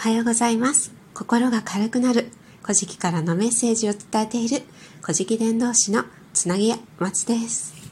おはようございます。心が軽くなる、古事記からのメッセージを伝えている、古事記伝道師のつなぎや松です。